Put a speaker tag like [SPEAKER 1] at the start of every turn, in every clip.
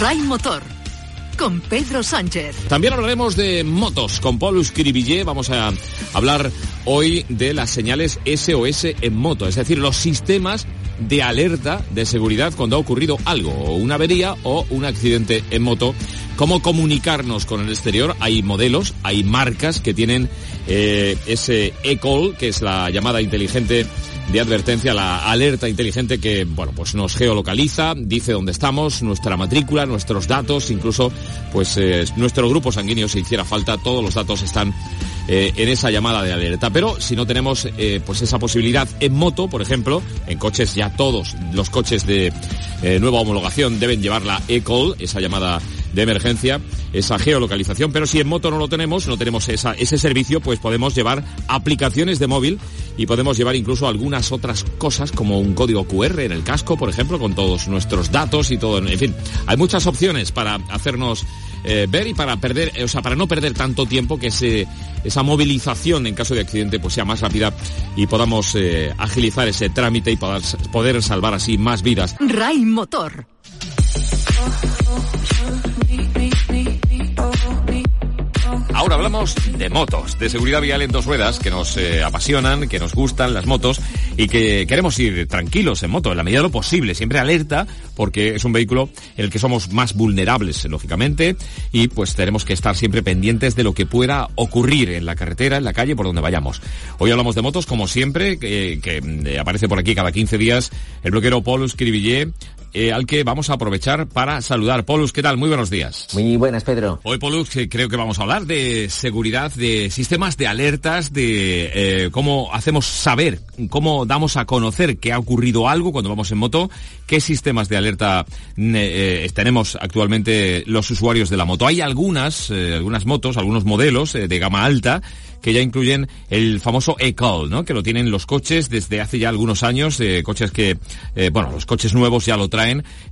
[SPEAKER 1] Ray Motor con Pedro Sánchez.
[SPEAKER 2] También hablaremos de motos con Paul Scribillé. Vamos a hablar hoy de las señales SOS en moto, es decir, los sistemas de alerta de seguridad cuando ha ocurrido algo, o una avería o un accidente en moto. Cómo comunicarnos con el exterior. Hay modelos, hay marcas que tienen eh, ese e-call, que es la llamada inteligente de advertencia, la alerta inteligente que, bueno, pues nos geolocaliza, dice dónde estamos, nuestra matrícula, nuestros datos, incluso, pues eh, nuestro grupo sanguíneo, si hiciera falta, todos los datos están eh, en esa llamada de alerta. Pero si no tenemos eh, pues esa posibilidad en moto, por ejemplo, en coches ya todos los coches de nueva homologación deben llevar la e-call, esa llamada de emergencia, esa geolocalización, pero si en moto no lo tenemos, no tenemos esa, ese servicio, pues podemos llevar aplicaciones de móvil y podemos llevar incluso algunas otras cosas como un código QR en el casco, por ejemplo, con todos nuestros datos y todo. En fin, hay muchas opciones para hacernos eh, ver y para perder, o sea, para no perder tanto tiempo que ese, esa movilización en caso de accidente pues sea más rápida y podamos eh, agilizar ese trámite y poder, poder salvar así más vidas.
[SPEAKER 1] Ray Motor.
[SPEAKER 2] Ahora hablamos de motos, de seguridad vial en dos ruedas que nos eh, apasionan, que nos gustan las motos y que queremos ir tranquilos en moto, en la medida de lo posible, siempre alerta porque es un vehículo en el que somos más vulnerables, lógicamente, y pues tenemos que estar siempre pendientes de lo que pueda ocurrir en la carretera, en la calle, por donde vayamos. Hoy hablamos de motos, como siempre, que, eh, aparece por aquí cada 15 días el bloquero Paulus Cribillé, eh, al que vamos a aprovechar para saludar. Polus, ¿qué tal? Muy buenos días.
[SPEAKER 3] Muy buenas, Pedro.
[SPEAKER 2] Hoy, Polus, creo que vamos a hablar de seguridad, de sistemas de alertas, de eh, cómo hacemos saber, cómo damos a conocer que ha ocurrido algo cuando vamos en moto, qué sistemas de alerta eh, tenemos actualmente los usuarios de la moto. Hay algunas, algunas motos, algunos modelos de gama alta que ya incluyen el famoso e-call, ¿no? Que lo tienen los coches desde hace ya algunos años, eh, coches que, eh, bueno, los coches nuevos ya lo traen,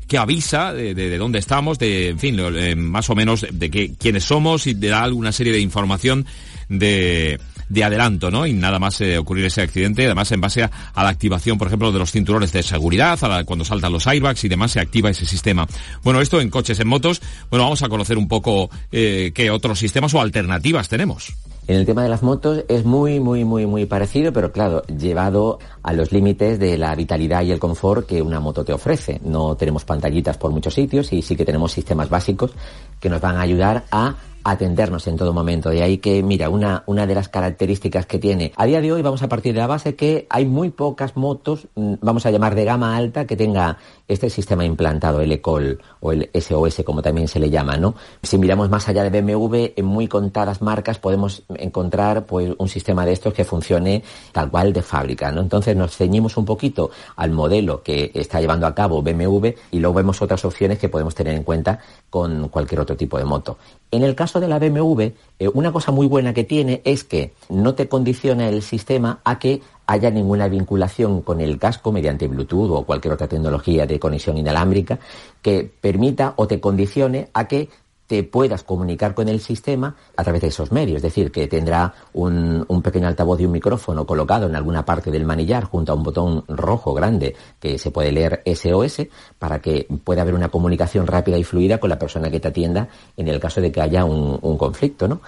[SPEAKER 2] que avisa de, de, dónde estamos, de, en fin, eh, más o menos de que, quiénes somos y da alguna serie de información de, de adelanto, ¿no? Y nada más eh, ocurrir ese accidente, además en base a, la activación, por ejemplo, de los cinturones de seguridad, cuando saltan los airbags y demás, se activa ese sistema. Bueno, esto en coches, en motos, bueno, vamos a conocer un poco eh, qué otros sistemas o alternativas tenemos.
[SPEAKER 3] En el tema de las motos es muy, muy, muy, muy parecido, pero claro, llevado a los límites de la vitalidad y el confort que una moto te ofrece. No tenemos pantallitas por muchos sitios y sí que tenemos sistemas básicos que nos van a ayudar a atendernos en todo momento. De ahí que, mira, una, una de las características que tiene, a día de hoy vamos a partir de la base que hay muy pocas motos, mm, vamos a llamar de gama alta, que tenga este sistema implantado, el ECOL o el SOS, como también se le llama, ¿no? Si miramos más allá de BMW, en muy contadas marcas podemos encontrar pues un sistema de estos que funcione tal cual de fábrica, ¿no? Entonces nos ceñimos un poquito al modelo que está llevando a cabo BMW y luego vemos otras opciones que podemos tener en cuenta con cualquier otro tipo de moto. En el caso de la BMW, eh, una cosa muy buena que tiene es que no te condiciona el sistema a que haya ninguna vinculación con el casco mediante Bluetooth o cualquier otra tecnología de conexión inalámbrica que permita o te condicione a que te puedas comunicar con el sistema a través de esos medios. Es decir, que tendrá un, pequeño altavoz y un micrófono colocado en alguna parte del manillar junto a un botón rojo grande que se puede leer SOS para que pueda haber una comunicación rápida y fluida con la persona que te atienda en el caso de que haya un, un conflicto, ¿no?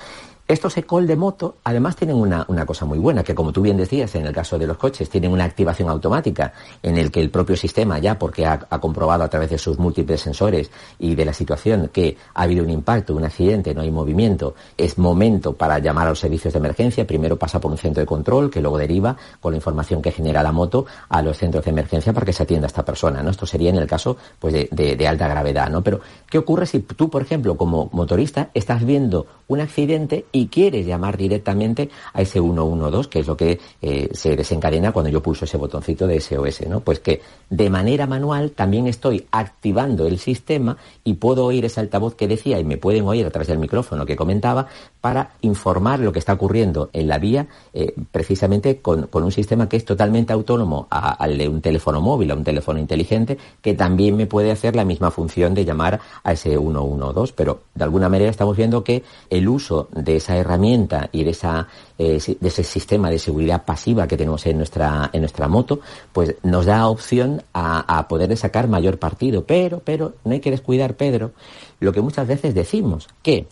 [SPEAKER 3] Estos ECOL de moto además tienen una, una, cosa muy buena, que como tú bien decías, en el caso de los coches, tienen una activación automática en el que el propio sistema ya, porque ha, comprobado a través de sus múltiples sensores y de la situación que ha habido un impacto, un accidente, no hay movimiento, es momento para llamar a los servicios de emergencia, primero pasa por un centro de control que luego deriva con la información que genera la moto a los centros de emergencia para que se atienda a esta persona, ¿no? Esto sería en el caso pues de alta gravedad, ¿no? Pero, ¿qué ocurre si tú, por ejemplo, como motorista, estás viendo un accidente y y quieres llamar directamente a ese 112, que es lo que eh, se desencadena cuando yo pulso ese botoncito de SOS, ¿no? Pues que de manera manual también estoy activando el sistema y puedo oír ese altavoz que decía y me pueden oír a través del micrófono que comentaba para informar lo que está ocurriendo en la vía eh, precisamente con, un sistema que es totalmente autónomo al de un teléfono móvil, a un teléfono inteligente, que también me puede hacer la misma función de llamar a ese 112. Pero de alguna manera estamos viendo que el uso de esa herramienta y de, esa, eh, de ese sistema de seguridad pasiva que tenemos en nuestra, en nuestra moto, pues nos da opción a, a poder sacar mayor partido. Pero, pero, no hay que descuidar, Pedro, lo que muchas veces decimos, que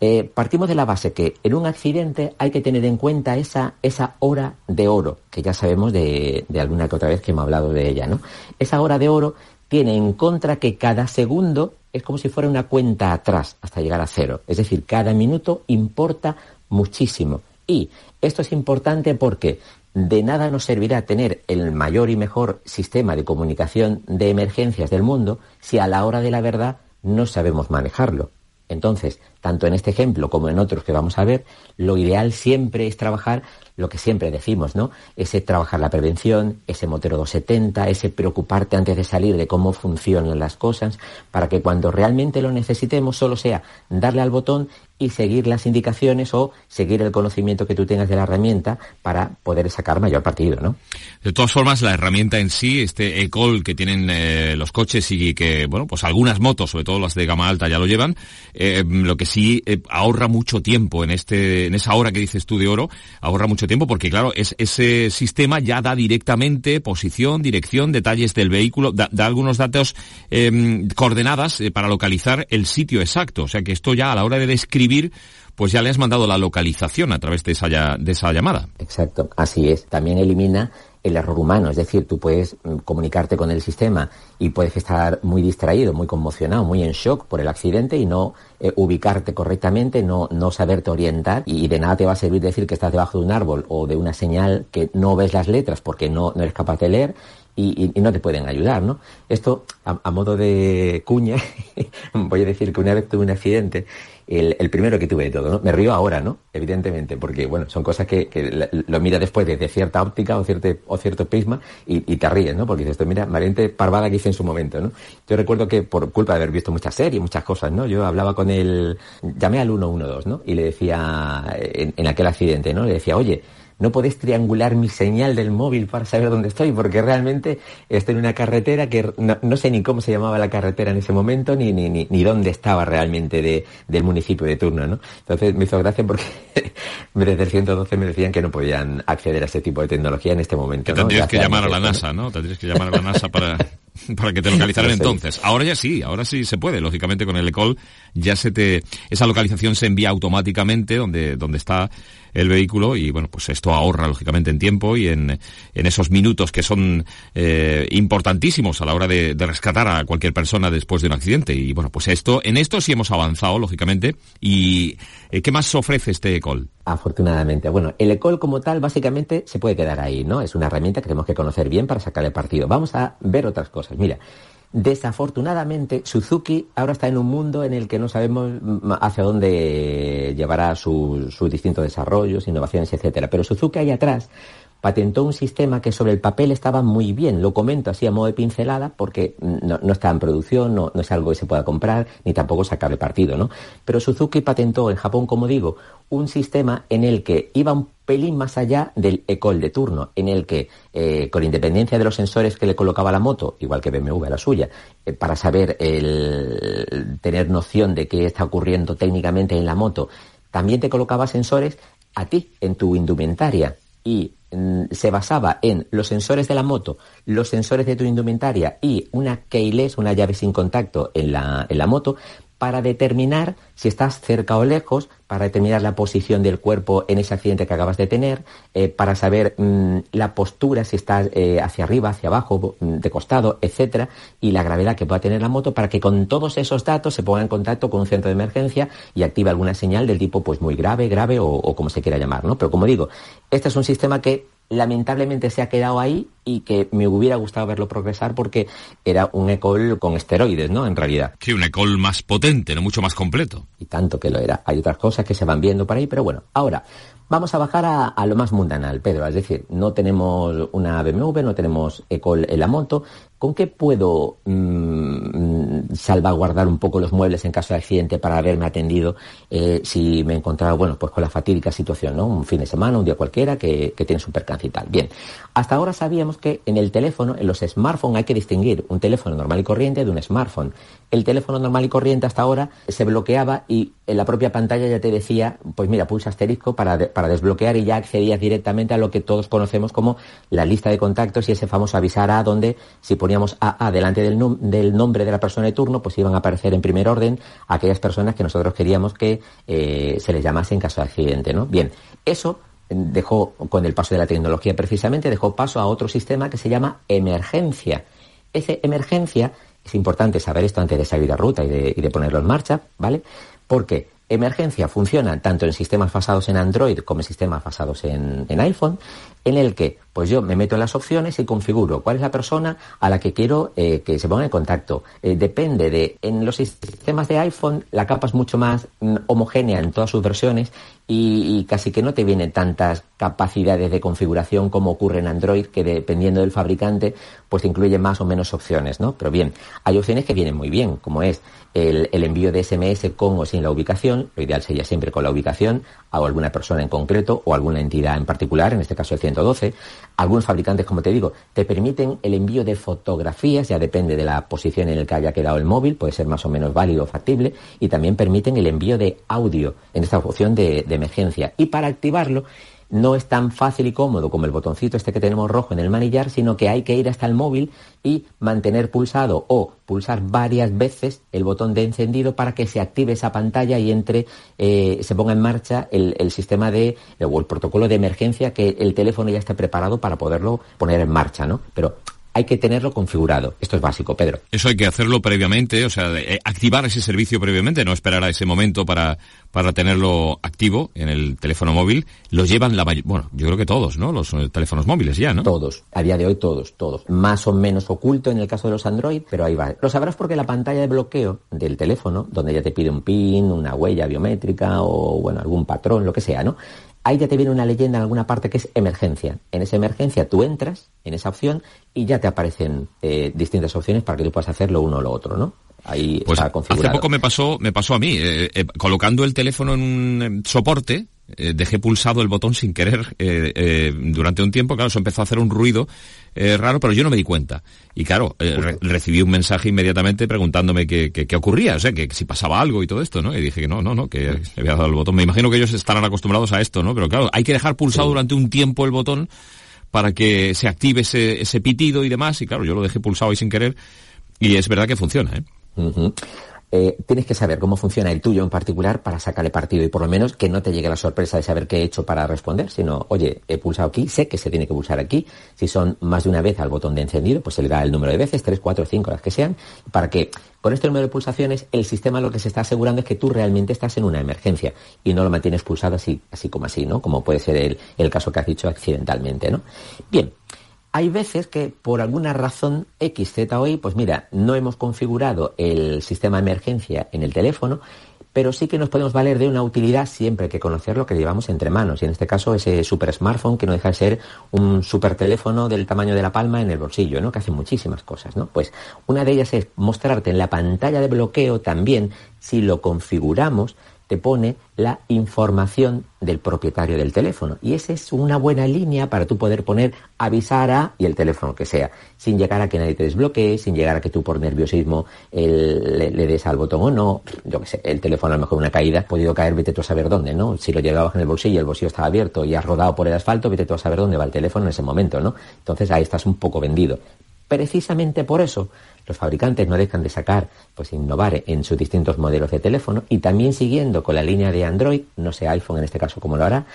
[SPEAKER 3] eh, partimos de la base que en un accidente hay que tener en cuenta esa, esa hora de oro, que ya sabemos de, de, alguna que otra vez que hemos hablado de ella, ¿no? Esa hora de oro tiene en contra que cada segundo es como si fuera una cuenta atrás hasta llegar a cero. Es decir, cada minuto importa muchísimo. Y esto es importante porque de nada nos servirá tener el mayor y mejor sistema de comunicación de emergencias del mundo si a la hora de la verdad no sabemos manejarlo. Entonces, tanto en este ejemplo como en otros que vamos a ver, lo ideal siempre es trabajar lo que siempre decimos, ¿no? Ese trabajar la prevención, ese motero 270, ese preocuparte antes de salir de cómo funcionan las cosas, para que cuando realmente lo necesitemos solo sea darle al botón y seguir las indicaciones o seguir el conocimiento que tú tengas de la herramienta para poder sacar mayor partido, ¿no?
[SPEAKER 2] De todas formas, la herramienta en sí, este e-call que tienen eh, los coches y que, bueno, pues algunas motos, sobre todo las de gama alta, ya lo llevan, eh, lo que sí eh, ahorra mucho tiempo en este, en esa hora que dices tú de oro, ahorra mucho tiempo porque claro, es, ese sistema ya da directamente posición, dirección, detalles del vehículo, da, algunos datos em, coordenadas eh, para localizar el sitio exacto. O sea que esto ya a la hora de describir pues ya le has mandado la localización a través de esa, de esa llamada.
[SPEAKER 3] Exacto, así es. También elimina el error humano, es decir, tú puedes mm, comunicarte con el sistema y puedes estar muy distraído, muy conmocionado, muy en shock por el accidente y no eh, ubicarte correctamente, no, no saberte orientar y de nada te va a servir decir que estás debajo de un árbol o de una señal que no ves las letras porque no, no eres capaz de leer y, no te pueden ayudar, ¿no? Esto, a, modo de cuña, voy a decir que una vez tuve un accidente, el, primero que tuve de todo, ¿no? Me río ahora, ¿no? Evidentemente, porque, bueno, son cosas que, lo mira después desde cierta óptica o cierto, o cierto prisma y, te ríes, ¿no? Porque dices, mira, valiente parvada que hice en su momento, ¿no? Yo recuerdo que por culpa de haber visto muchas series, muchas cosas, ¿no? Yo hablaba con él, llamé al 112, ¿no? Y le decía, en, en aquel accidente, ¿no? Le decía, oye, no podés triangular mi señal del móvil para saber dónde estoy, porque realmente estoy en una carretera que no, sé ni cómo se llamaba la carretera en ese momento, ni, ni, ni, ni dónde estaba realmente de, del municipio de turno, ¿no? Entonces me hizo gracia porque desde el 112 me decían que no podían acceder a ese tipo de tecnología en este momento.
[SPEAKER 2] Que tendrías que llamar a la NASA, ¿no? Tendrías que llamar a la NASA para... para que te localizaran entonces. Ahora ya sí, ahora sí se puede, lógicamente con el ECOL ya se te, esa localización se envía automáticamente donde, donde está el vehículo y bueno, pues esto ahorra lógicamente en tiempo y en, en esos minutos que son eh, importantísimos a la hora de, rescatar a cualquier persona después de un accidente. Y bueno, pues esto, en esto sí hemos avanzado, lógicamente. ¿Y eh, qué más ofrece este ECOL?
[SPEAKER 3] Afortunadamente. Bueno, el ECOL como tal básicamente se puede quedar ahí, ¿no? Es una herramienta que tenemos que conocer bien para sacar el partido. Vamos a ver otras cosas. Mira, Desafortunadamente, Suzuki ahora está en un mundo en el que no sabemos hacia dónde llevará sus, distintos desarrollos, innovaciones, etcétera. Pero Suzuki ahí atrás patentó un sistema que sobre el papel estaba muy bien. Lo comento así a modo de pincelada porque no, está en producción, no, no, es algo que se pueda comprar, ni tampoco sacarle partido, ¿no? Pero Suzuki patentó en Japón, como digo, un sistema en el que iba un pelín más allá del ECOL de turno, en el que, eh, con independencia de los sensores que le colocaba la moto, igual que BMW a la suya, eh, para saber el, tener noción de qué está ocurriendo técnicamente en la moto, también te colocaba sensores a ti, en tu indumentaria. Y se basaba en los sensores de la moto, los sensores de tu indumentaria y una keyless, una llave sin contacto en la, en la moto, para determinar si estás cerca o lejos, para determinar la posición del cuerpo en ese accidente que acabas de tener, eh, para saber mm, la postura, si estás eh, hacia arriba, hacia abajo, mm, de costado, etcétera, y la gravedad que pueda tener la moto, para que con todos esos datos se ponga en contacto con un centro de emergencia y active alguna señal del tipo pues muy grave, grave o, o como se quiera llamar, ¿no? Pero como digo, este es un sistema que lamentablemente se ha quedado ahí y que me hubiera gustado verlo progresar porque era un ECOL con esteroides, ¿no? En realidad.
[SPEAKER 2] Sí, un ECOL más potente, no mucho más completo.
[SPEAKER 3] Y tanto que lo era. Hay otras cosas que se van viendo por ahí, pero bueno, ahora vamos a bajar a, lo más mundanal, Pedro. Es decir, no tenemos una BMW, no tenemos ECOL en la moto, ¿Con qué puedo mm, salvaguardar un poco los muebles en caso de accidente para haberme atendido eh, si me he encontrado, bueno, pues con la fatídica situación, ¿no? Un fin de semana, un día cualquiera que, que tienes un percance y tal. Bien, hasta ahora sabíamos que en el teléfono, en los smartphones hay que distinguir un teléfono normal y corriente de un smartphone. El teléfono normal y corriente hasta ahora se bloqueaba y en la propia pantalla ya te decía, pues mira, pulsa asterisco para, para desbloquear y ya accedías directamente a lo que todos conocemos como la lista de contactos y ese famoso avisar a donde si poníamos AA delante del, nombre de la persona de turno, pues iban a aparecer en primer orden aquellas personas que nosotros queríamos que eh, se les llamase en caso de accidente, ¿no? Bien, eso dejó, con el paso de la tecnología precisamente, dejó paso a otro sistema que se llama emergencia. Ese emergencia, es importante saber esto antes de salir a ruta y de, ponerlo en marcha, ¿vale? Porque emergencia funciona tanto en sistemas basados en Android como en sistemas basados en iPhone, en el que pues yo me meto en las opciones y configuro cuál es la persona a la que quiero eh, que se ponga en contacto. Eh, depende de, en los sistemas de iPhone la capa es mucho más mm, homogénea en todas sus versiones y, casi que no te vienen tantas capacidades de configuración como ocurre en Android, que dependiendo del fabricante, pues incluye más o menos opciones. Pero bien, hay opciones que vienen muy bien, como es el envío de SMS con o sin la ubicación, lo ideal sería siempre con la ubicación, a alguna persona en concreto o alguna entidad en particular, en este caso el 112. Algunos fabricantes, como te digo, te permiten el envío de fotografías, ya depende de la posición en la que haya quedado el móvil, puede ser más o menos válido o factible, y también permiten el envío de audio en esta opción de, de emergencia. Y para activarlo, no es tan fácil y cómodo como el botoncito este que tenemos rojo en el manillar, sino que hay que ir hasta el móvil y mantener pulsado o pulsar varias veces el botón de encendido para que se active esa pantalla y entre, eh, se ponga en marcha el, el, sistema de, o el protocolo de emergencia que el teléfono ya esté preparado para poderlo poner en marcha, ¿no? Pero hay que tenerlo configurado. Esto es básico, Pedro.
[SPEAKER 2] Eso hay que hacerlo previamente, o sea, eh, activar ese servicio previamente, no esperar a ese momento para, para tenerlo activo en el teléfono móvil. Lo llevan la bueno, yo creo que todos, ¿no? Los eh, teléfonos móviles ya, ¿no?
[SPEAKER 3] Todos. A día de hoy todos, todos. Más o menos oculto en el caso de los Android, pero ahí va. Lo sabrás porque la pantalla de bloqueo del teléfono, donde ya te pide un PIN, una huella biométrica o, bueno, algún patrón, lo que sea, ¿no? Ahí ya te viene una leyenda en alguna parte que es emergencia. En esa emergencia tú entras en esa opción y ya te aparecen eh, distintas opciones para que tú puedas hacer lo uno o lo otro, ¿no? Ahí
[SPEAKER 2] pues
[SPEAKER 3] está configurado.
[SPEAKER 2] Hace poco me pasó, me pasó a mí, eh, eh, colocando el teléfono en un soporte, eh, dejé pulsado el botón sin querer eh, eh, durante un tiempo, claro, eso empezó a hacer un ruido raro, pero yo no me di cuenta. Y claro, re recibí un mensaje inmediatamente preguntándome qué, qué, qué, ocurría, o sea, que si pasaba algo y todo esto, ¿no? Y dije que no, no, no, que le había dado el botón. Me imagino que ellos estarán acostumbrados a esto, ¿no? Pero claro, hay que dejar pulsado sí. durante un tiempo el botón para que se active ese, ese pitido y demás, y claro, yo lo dejé pulsado y sin querer, y es verdad que funciona, ¿eh?
[SPEAKER 3] Uh -huh eh, tienes que saber cómo funciona el tuyo en particular para sacarle partido y por lo menos que no te llegue la sorpresa de saber qué he hecho para responder, sino, oye, he pulsado aquí, sé que se tiene que pulsar aquí. Si son más de una vez al botón de encendido, pues se le da el número de veces, tres, cuatro, cinco, las que sean, para que con este número de pulsaciones el sistema lo que se está asegurando es que tú realmente estás en una emergencia y no lo mantienes pulsado así, así como así, ¿no? Como puede ser el, el caso que has dicho accidentalmente, ¿no? Bien. Hay veces que por alguna razón X, Z pues mira, no hemos configurado el sistema de emergencia en el teléfono, pero sí que nos podemos valer de una utilidad siempre que conocer lo que llevamos entre manos. Y en este caso ese super smartphone que no deja de ser un super teléfono del tamaño de la palma en el bolsillo, ¿no? Que hace muchísimas cosas, ¿no? Pues una de ellas es mostrarte en la pantalla de bloqueo también, si lo configuramos, te pone la información del propietario del teléfono. Y esa es una buena línea para tú poder poner avisar a y el teléfono que sea, sin llegar a que nadie te desbloquee, sin llegar a que tú por nerviosismo le, des al botón o no. Yo que sé, el teléfono a lo mejor una caída, ha podido caer, vete tú a saber dónde, ¿no? Si lo llevabas en el bolsillo, el bolsillo estaba abierto y has rodado por el asfalto, vete tú a saber dónde va el teléfono en ese momento, ¿no? Entonces ahí estás un poco vendido. Precisamente por eso los fabricantes no dejan de sacar, pues innovar en sus distintos modelos de teléfono y también siguiendo con la línea de Android, no sé iPhone en este caso cómo lo hará.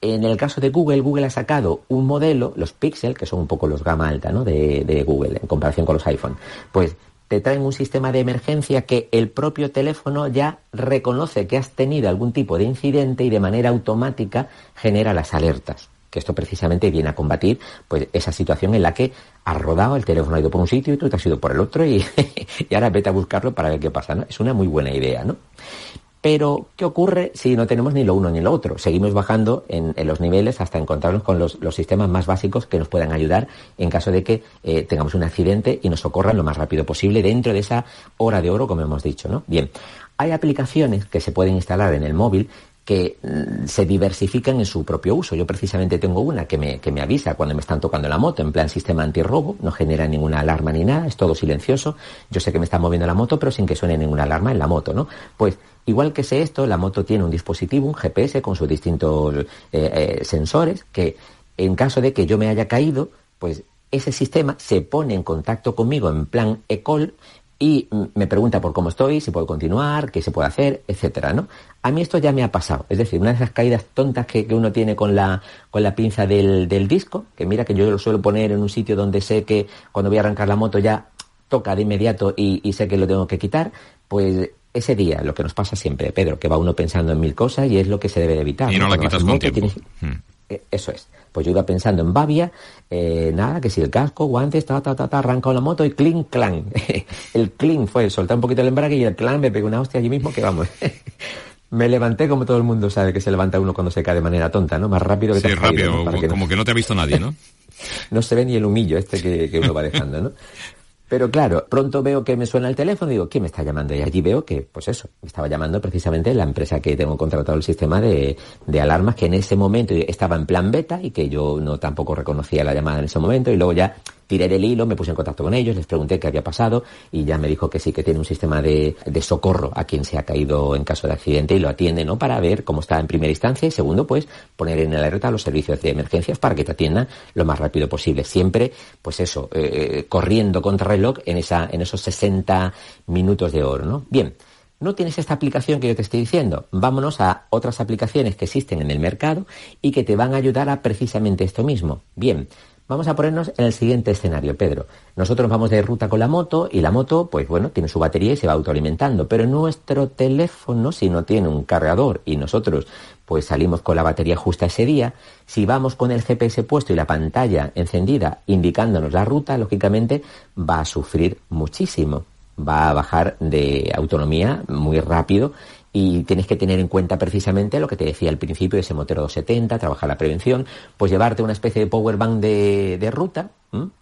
[SPEAKER 3] En el caso de Google, Google ha sacado un modelo, los Pixel, que son un poco los gama alta ¿no? de, de Google en comparación con los iPhone. Pues te traen un sistema de emergencia que el propio teléfono ya reconoce que has tenido algún tipo de incidente y de manera automática genera las alertas que esto precisamente viene a combatir pues esa situación en la que has rodado, el teléfono ha ido por un sitio y tú te has ido por el otro y, y ahora vete a buscarlo para ver qué pasa. Es una muy buena idea, ¿no? Pero, ¿qué ocurre si no tenemos ni lo uno ni lo otro? Seguimos bajando en, los niveles hasta encontrarnos con los, sistemas más básicos que nos puedan ayudar en caso de que eh, tengamos un accidente y nos socorran lo más rápido posible dentro de esa hora de oro, como hemos dicho, ¿no? Bien, hay aplicaciones que se pueden instalar en el móvil que mm, se diversifican en su propio uso. Yo precisamente tengo una que me, que me avisa cuando me están tocando la moto, en plan sistema antirrobo, no genera ninguna alarma ni nada, es todo silencioso. Yo sé que me está moviendo la moto, pero sin que suene ninguna alarma en la moto, ¿no? Pues igual que sé esto, la moto tiene un dispositivo, un GPS con sus distintos eh, eh, sensores, que en caso de que yo me haya caído, pues ese sistema se pone en contacto conmigo en plan ECOL y me pregunta por cómo estoy, si puedo continuar, qué se puede hacer, etcétera, ¿no? A mí esto ya me ha pasado. Es decir, una de esas caídas tontas que, uno tiene con la, con la pinza del, disco, que mira que yo lo suelo poner en un sitio donde sé que cuando voy a arrancar la moto ya toca de inmediato y, sé que lo tengo que quitar, pues ese día, lo que nos pasa siempre, Pedro, que va uno pensando en mil cosas y es lo que se debe de evitar.
[SPEAKER 2] Y no, la quitas con tiempo. Hmm.
[SPEAKER 3] Eh, eso es. Pues yo iba pensando en Bavia, eh, nada, que si el casco, guantes, ta, ta, ta, ta, arrancado la moto y clink, clan. el clink fue soltar un poquito el embrague y el clan me pegó una hostia allí mismo que vamos. me levanté como todo el mundo sabe que se levanta uno cuando se cae de manera tonta, ¿no? Más rápido que
[SPEAKER 2] sí, rápido, como que no te ha visto nadie, ¿no?
[SPEAKER 3] no se ve ni el humillo este que, que uno va dejando, ¿no? Pero claro, pronto veo que me suena el teléfono y digo, ¿quién me está llamando? Y allí veo que, pues eso, me estaba llamando precisamente la empresa que tengo contratado el sistema de, de, alarmas, que en ese momento estaba en plan beta y que yo no tampoco reconocía la llamada en ese momento y luego ya tiré del hilo, me puse en contacto con ellos, les pregunté qué había pasado y ya me dijo que sí, que tiene un sistema de, de socorro a quien se ha caído en caso de accidente y lo atiende, ¿no? Para ver cómo está en primera instancia y segundo, pues poner en alerta a los servicios de emergencias para que te atiendan lo más rápido posible. Siempre, pues eso, eh, eh, corriendo contra reloj en, esa, en esos 60 minutos de oro, ¿no? Bien. No tienes esta aplicación que yo te estoy diciendo. Vámonos a otras aplicaciones que existen en el mercado y que te van a ayudar a precisamente esto mismo. Bien, Vamos a ponernos en el siguiente escenario, Pedro. Nosotros vamos de ruta con la moto y la moto, pues bueno, tiene su batería y se va autoalimentando, pero nuestro teléfono, si no tiene un cargador y nosotros pues salimos con la batería justa ese día, si vamos con el GPS puesto y la pantalla encendida indicándonos la ruta, lógicamente va a sufrir muchísimo, va a bajar de autonomía muy rápido y tienes que tener en cuenta precisamente lo que te decía al principio ese motero 270, trabajar la prevención, pues llevarte una especie de power bank de, de ruta,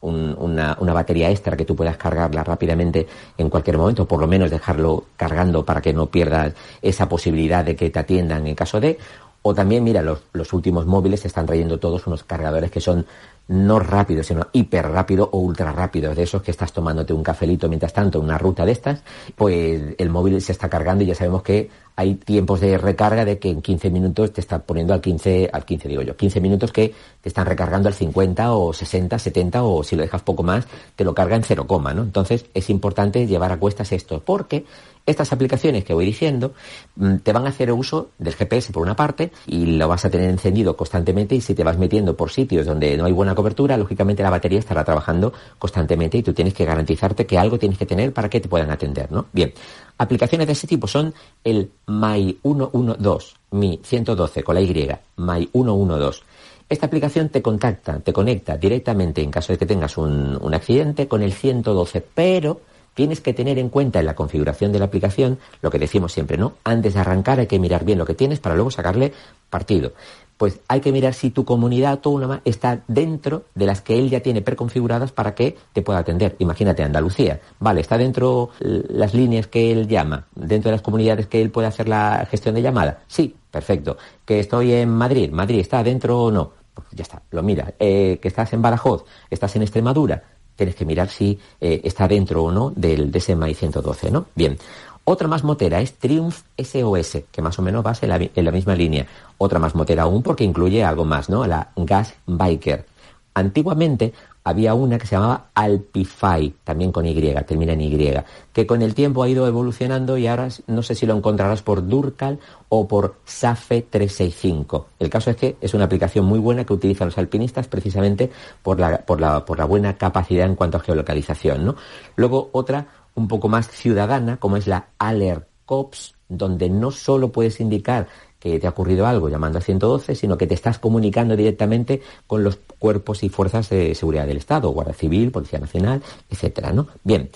[SPEAKER 3] una, una, batería extra que tú puedas cargarla rápidamente en cualquier momento, por lo menos dejarlo cargando para que no pierdas esa posibilidad de que te atiendan en caso de, o también, mira, los, los últimos móviles están trayendo todos unos cargadores que son no rápidos, sino hiper rápido o ultra rápidos, de esos que estás tomándote un cafelito mientras tanto, una ruta de estas, pues el móvil se está cargando y ya sabemos que hay tiempos de recarga de que en 15 minutos te está poniendo al 15, al 15 digo yo, 15 minutos que te están recargando al 50 o 60, 70 o si lo dejas poco más, te lo carga en 0, ¿no? Entonces es importante llevar a cuestas esto, porque estas aplicaciones que voy diciendo mm, te van a hacer uso del GPS por una parte y lo vas a tener encendido constantemente y si te vas metiendo por sitios donde no hay buena cobertura, lógicamente la batería estará trabajando constantemente y tú tienes que garantizarte que algo tienes que tener para que te puedan atender, ¿no? Bien, aplicaciones de ese tipo son el My 112, Mi 112 con la Y, My 112. Esta aplicación te contacta, te conecta directamente en caso de que tengas un, un accidente con el 112, pero tienes que tener en cuenta en la configuración de la aplicación lo que decimos siempre, ¿no? Antes de arrancar hay que mirar bien lo que tienes para luego sacarle partido. Pues hay que mirar si tu comunidad autónoma está dentro de las que él ya tiene preconfiguradas para que te pueda atender. Imagínate Andalucía, vale, está dentro las líneas que él llama, dentro de las comunidades que él puede hacer la gestión de llamada. Sí, perfecto. Que estoy en Madrid, Madrid está dentro o no. Pues ya está, lo mira. Eh, que estás en Badajoz, estás en Extremadura, tienes que mirar si eh, está dentro o no del DSMI 112, ¿no? Bien. Otra más motera es Triumph SOS, que más o menos va en la, en la misma línea. Otra más motera aún porque incluye algo más, ¿no? La Gas Biker. Antiguamente había una que se llamaba Alpify, también con Y, termina en Y, que con el tiempo ha ido evolucionando y ahora no sé si lo encontrarás por Durcal o por SAFE 365. El caso es que es una aplicación muy buena que utilizan los alpinistas precisamente por la, por la, por la buena capacidad en cuanto a geolocalización. ¿no? Luego otra un poco más ciudadana, como es la Alert Cops, donde no solo puedes indicar que te ha ocurrido algo llamando a 112, sino que te estás comunicando directamente con los cuerpos y fuerzas de seguridad del Estado, Guardia Civil, Policía Nacional, etcétera, ¿no? Bien.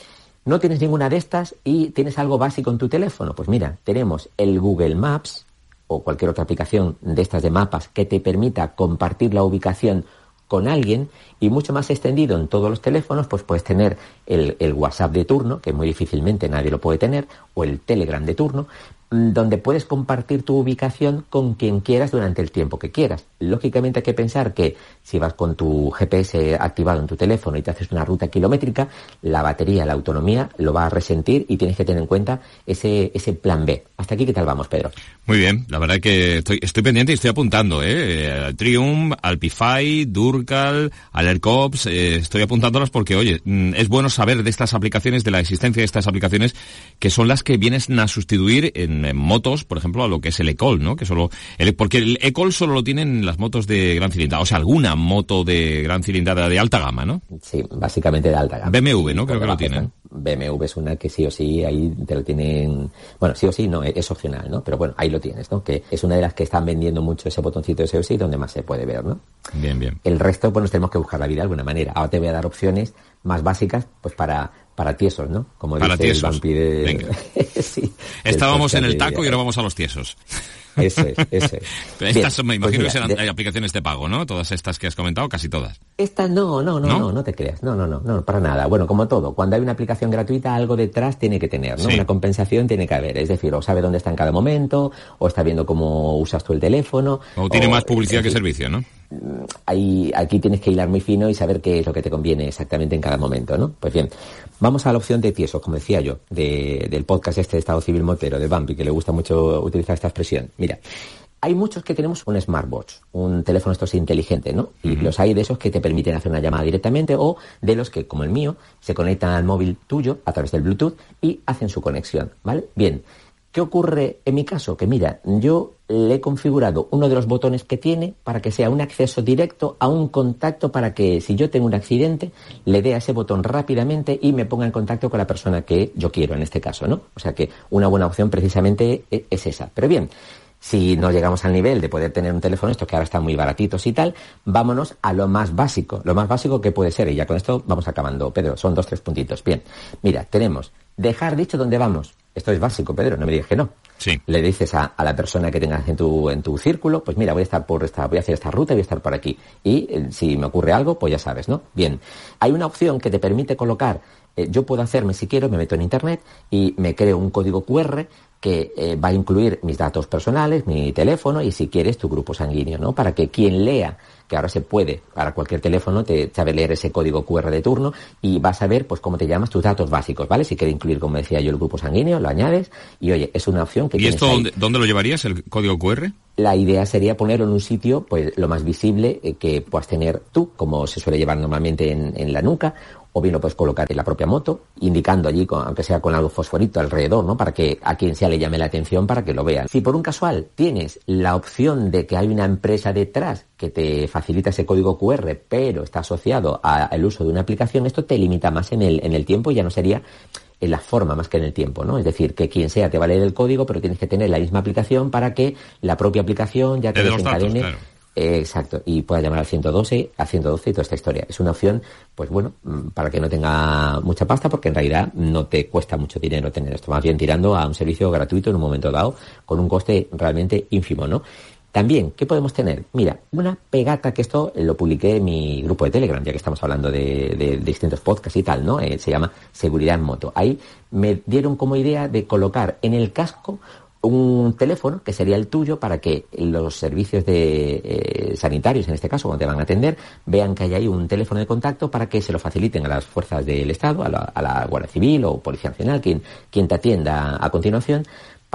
[SPEAKER 3] ¿No tienes ninguna de estas y tienes algo básico en tu teléfono? Pues mira, tenemos el Google Maps o cualquier otra aplicación de estas de mapas que te permita compartir la ubicación con alguien y mucho más extendido en todos los teléfonos, pues puedes tener el, WhatsApp de turno, que muy difícilmente nadie lo puede tener, o el Telegram de turno, donde puedes compartir tu ubicación con quien quieras durante el tiempo que quieras. Lógicamente hay que pensar que si vas con tu GPS activado en tu teléfono y te haces una ruta kilométrica, la batería, la autonomía lo va a resentir y tienes que tener en cuenta ese, ese plan B. Hasta aquí, ¿qué tal vamos, Pedro?
[SPEAKER 2] Muy bien, la verdad que estoy, estoy pendiente y estoy apuntando, ¿eh? Triumph, Alpify, Durcal, Alercops, eh, estoy apuntándolas porque, oye, mm, es bueno saber de estas aplicaciones, de la existencia de estas aplicaciones, que son las que vienen a sustituir en en, motos, por ejemplo, a lo que es el Ecol, ¿no? Que solo, el, porque el Ecol solo lo tienen las motos de gran cilindrada, o sea, alguna moto de gran cilindrada de alta gama, ¿no?
[SPEAKER 3] Sí, básicamente de alta gama.
[SPEAKER 2] BMW, ¿no? Creo que lo tienen.
[SPEAKER 3] BMW es una que sí o sí ahí te lo tienen, bueno, sí o sí no, es opcional, ¿no? Pero bueno, ahí lo tienes, ¿no? Que es una de las que están vendiendo mucho ese botoncito de sí o sí donde más se puede ver, ¿no?
[SPEAKER 2] Bien, bien.
[SPEAKER 3] El resto, pues nos tenemos que buscar la vida de alguna manera. Ahora te voy a dar opciones más básicas, pues para para tiesos, ¿no?
[SPEAKER 2] Como para dice tiesos. el Venga. sí, Estábamos en el taco y ahora vamos a los tiesos.
[SPEAKER 3] Ese es, ese
[SPEAKER 2] Estas me imagino pues que serán aplicaciones de pago, ¿no? Todas estas que has comentado, casi todas.
[SPEAKER 3] Estas no, no, no, no, no, te creas. No, no, no, no, para nada. Bueno, como todo, cuando hay una aplicación gratuita, algo detrás tiene que tener, ¿no? Una compensación tiene que haber. Es decir, o sabe dónde está en cada momento, o está viendo cómo usas tú el teléfono.
[SPEAKER 2] O tiene más publicidad que servicio, ¿no?
[SPEAKER 3] Ahí, aquí tienes que hilar muy fino y saber qué es lo que te conviene exactamente en cada momento, ¿no? Pues bien, vamos a la opción de tiesos, como decía yo, del podcast este de Estado Civil Motero, de Bambi, que le gusta mucho utilizar esta expresión. Mira, hay muchos que tenemos un smartwatch, un teléfono estos inteligente, ¿no? Y los hay de esos que te permiten hacer una llamada directamente o de los que, como el mío, se conectan al móvil tuyo a través del Bluetooth y hacen su conexión, ¿vale? Bien, ¿qué ocurre en mi caso? Que mira, yo le he configurado uno de los botones que tiene para que sea un acceso directo a un contacto para que si yo tengo un accidente le dé a ese botón rápidamente y me ponga en contacto con la persona que yo quiero en este caso, ¿no? O sea que una buena opción precisamente e-, es esa. Pero bien, si no llegamos al nivel de poder tener un teléfono, estos que ahora están muy baratitos y tal, vámonos a lo más básico, lo más básico que puede ser, y ya con esto vamos acabando, Pedro, son dos, tres puntitos. Bien, mira, tenemos dejar dicho dónde vamos. Esto es básico, Pedro, no me digas que no.
[SPEAKER 2] Sí.
[SPEAKER 3] Le dices a, a, la persona que tengas en tu, en tu círculo, pues mira, voy a estar por esta, voy a hacer esta ruta y voy a estar por aquí. Y eh, si me ocurre algo, pues ya sabes, ¿no? Bien. Hay una opción que te permite colocar, eh, yo puedo hacerme si quiero, me meto en internet y me creo un código QR que eh, va a incluir mis datos personales, mi teléfono y si quieres tu grupo sanguíneo, ¿no? Para que quien lea, que ahora se puede para cualquier teléfono, te sabe leer ese código QR de turno y vas a ver pues cómo te llamas, tus datos básicos, ¿vale? Si quieres incluir, como decía yo, el grupo sanguíneo, lo añades y oye, es una opción que
[SPEAKER 2] ¿Y esto dónde, dónde, lo llevarías, el código QR?
[SPEAKER 3] La idea sería ponerlo en un sitio pues lo más visible eh, que puedas tener tú, como se suele llevar normalmente en, en la nuca, o bien lo puedes colocar en la propia moto, indicando allí, con, aunque sea con algo fosforito alrededor, ¿no? Para que a quien sea le llame la atención para que lo vean. Si por un casual tienes la opción de que hay una empresa detrás que te facilita ese código QR, pero está asociado al uso de una aplicación, esto te limita más en el, en el tiempo y ya no sería en la forma más que en el tiempo, ¿no? Es decir, que quien sea te va a leer el código, pero tienes que tener la misma aplicación para que la propia aplicación ya te desencadene. Exacto, y pueda llamar al 112, al 112 y toda esta historia. Es una opción, pues bueno, mm, para que no tenga mucha pasta, porque en realidad no te cuesta mucho dinero tener esto, más bien tirando a un servicio gratuito en un momento dado, con un coste realmente ínfimo, ¿no? También, ¿qué podemos tener? Mira, una pegata que esto lo publiqué en mi grupo de Telegram, ya que estamos hablando de, de, de distintos podcasts y tal, ¿no? Eh, se llama Seguridad en Moto. Ahí me dieron como idea de colocar en el casco un teléfono que sería el tuyo para que los servicios de eh, sanitarios, en este caso, cuando te van a atender, vean que hay ahí un teléfono de contacto para que se lo faciliten a las fuerzas del Estado, a la, a la Guardia Civil o Policía Nacional, quien, quien te atienda a continuación,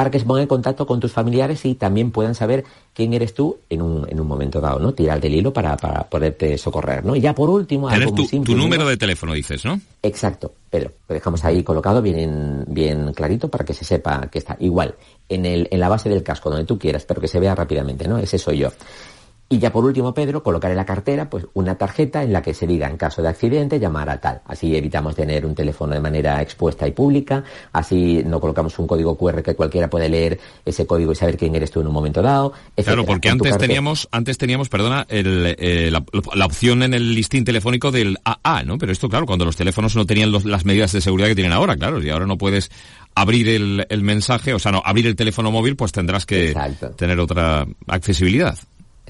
[SPEAKER 3] para que se pongan en contacto con tus familiares y también puedan saber quién eres tú en un, en un momento dado, ¿no? Tirar del hilo para, para poderte socorrer, ¿no? Y ya por último...
[SPEAKER 2] Algo tu, simple, tu número ¿no? de teléfono, dices, ¿no?
[SPEAKER 3] Exacto, Pedro. Lo dejamos ahí colocado bien, bien clarito para que se sepa que está igual en, el, en la base del casco, donde tú quieras, pero que se vea rápidamente, ¿no? Ese soy yo. Y ya por último, Pedro, colocar en la cartera pues una tarjeta en la que se diga en caso de accidente llamar a tal. Así evitamos tener un teléfono de manera expuesta y pública, así no colocamos un código QR que cualquiera puede leer ese código y saber quién eres tú en un momento dado.
[SPEAKER 2] Claro, porque antes teníamos, antes teníamos, perdona, eh, la, opción en el listín telefónico del AA, ¿no? Pero esto, claro, cuando los teléfonos no tenían las medidas de seguridad que tienen ahora, claro, y ahora no puedes abrir el, el mensaje, o sea, no, abrir el teléfono móvil, pues tendrás que tener otra accesibilidad.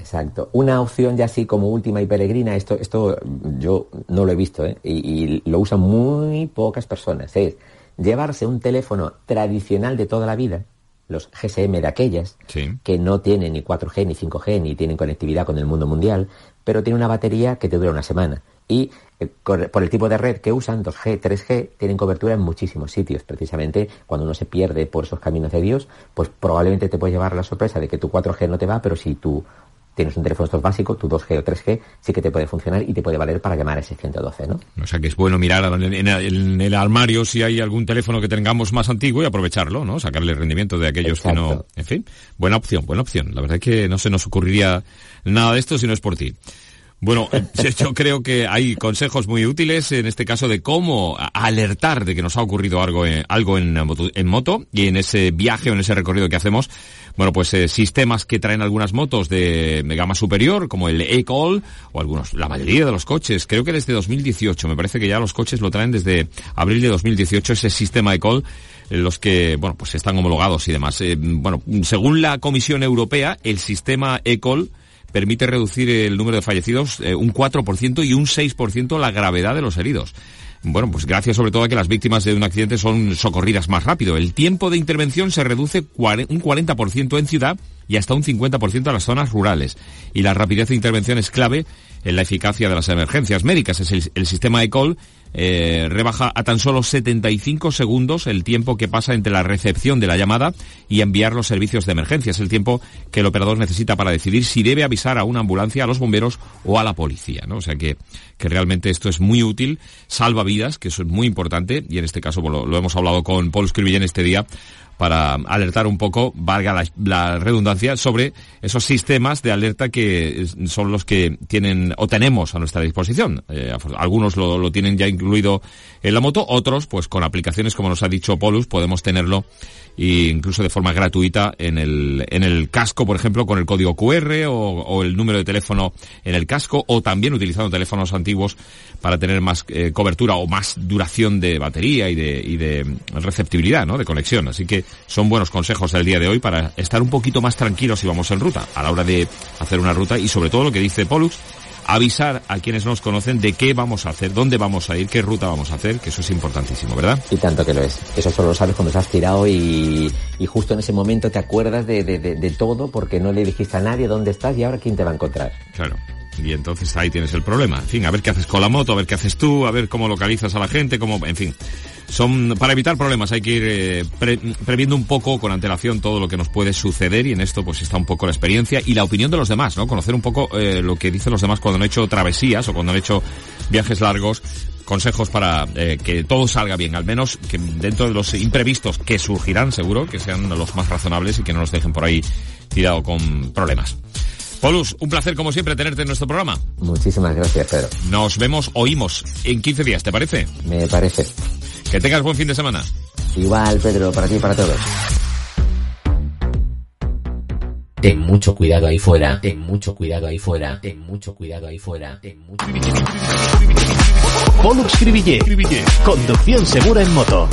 [SPEAKER 3] Exacto. Una opción ya así como última y peregrina, esto, esto yo no lo he visto ¿eh? y, lo usan muy pocas personas, es llevarse un teléfono tradicional de toda la vida, los GSM de aquellas, que no tienen ni 4G ni 5G ni tienen conectividad con el mundo mundial, pero tiene una batería que te dura una semana. Y eh, por el tipo de red que usan, 2G, 3G, tienen cobertura en muchísimos sitios. Precisamente cuando uno se pierde por esos caminos de Dios, pues probablemente te puede llevar la sorpresa de que tu 4G no te va, pero si tu tienes un teléfono estos básico, tu 2G o 3G, sí que te puede funcionar y te puede valer para llamar a ese 112, ¿no?
[SPEAKER 2] O sea que es bueno mirar en el, armario si hay algún teléfono que tengamos más antiguo y aprovecharlo, ¿no? Sacarle rendimiento de aquellos que no... En fin, buena opción, buena opción. La verdad es que no se nos ocurriría nada de esto si no es por ti. Bueno, eh, yo creo que hay consejos muy útiles en este caso de cómo alertar de que nos ha ocurrido algo, en, algo en, moto y en ese viaje o en ese recorrido que hacemos. Bueno, pues eh, sistemas que traen algunas motos de, gama superior, como el e-call, o algunos, la mayoría de los coches, creo que desde 2018, me parece que ya los coches lo traen desde abril de 2018, ese sistema e-call los que, bueno, pues están homologados y demás. Eh, bueno, según la Comisión Europea, el sistema e-call permite reducir el número de fallecidos eh, un 4% y un 6% la gravedad de los heridos. Bueno, pues gracias sobre todo a que las víctimas de un accidente son socorridas más rápido. El tiempo de intervención se reduce un 40% en ciudad y hasta un 50% en las zonas rurales. Y la rapidez de intervención es clave en la eficacia de las emergencias médicas. El, sistema ECOL eh, rebaja a tan solo 75 segundos el tiempo que pasa entre la recepción de la llamada y enviar los servicios de emergencia. Es el tiempo que el operador necesita para decidir si debe avisar a una ambulancia, a los bomberos o a la policía. ¿no? O sea que, que realmente esto es muy útil, salva vidas, que eso es muy importante, y en este caso lo, lo hemos hablado con Paul Scrivillén este día, para alertar un poco, valga la, redundancia, sobre esos sistemas de alerta que son los que tienen o tenemos a nuestra disposición. Eh, algunos lo, lo, tienen ya incluido en la moto, otros, pues con aplicaciones como nos ha dicho Polus, podemos tenerlo e incluso de forma gratuita en el, en el casco, por ejemplo, con el código QR o, el número de teléfono en el casco o también utilizando teléfonos antiguos para tener más eh, cobertura o más duración de batería y de, y de receptibilidad, ¿no? De conexión. Así que son buenos consejos del día de hoy para estar un poquito más tranquilos si vamos en ruta a la hora de hacer una ruta y sobre todo lo que dice Pollux, avisar a quienes nos conocen de qué vamos a hacer, dónde vamos a ir, qué ruta vamos a hacer, que eso es importantísimo, ¿verdad?
[SPEAKER 3] Y tanto que lo es. Eso solo lo sabes cuando estás tirado y, y justo en ese momento te acuerdas de, de, de, de, todo porque no le dijiste a nadie dónde estás y ahora quién te va a encontrar.
[SPEAKER 2] Claro. Y entonces ahí tienes el problema. En fin, a ver qué haces con la moto, a ver qué haces tú, a ver cómo localizas a la gente, cómo, en fin son para evitar problemas hay que ir eh, previendo un poco con antelación todo lo que nos puede suceder y en esto pues está un poco la experiencia y la opinión de los demás, ¿no? Conocer un poco eh, lo que dicen los demás cuando han hecho travesías o cuando han hecho viajes largos, consejos para eh, que todo salga bien, al menos que dentro de los imprevistos que surgirán seguro que sean los más razonables y que no nos dejen por ahí tirado con problemas. Polus, un placer como siempre tenerte en nuestro programa.
[SPEAKER 3] Muchísimas gracias, Pedro.
[SPEAKER 2] Nos vemos, oímos en 15 días, ¿te parece?
[SPEAKER 3] Me parece.
[SPEAKER 2] Que tengas buen fin de semana.
[SPEAKER 3] Igual, Pedro, para ti y para todos. Ten mucho cuidado ahí fuera, ten mucho cuidado ahí fuera, ten mucho cuidado ahí fuera, ten mucho
[SPEAKER 4] Pollux Conducción segura en moto.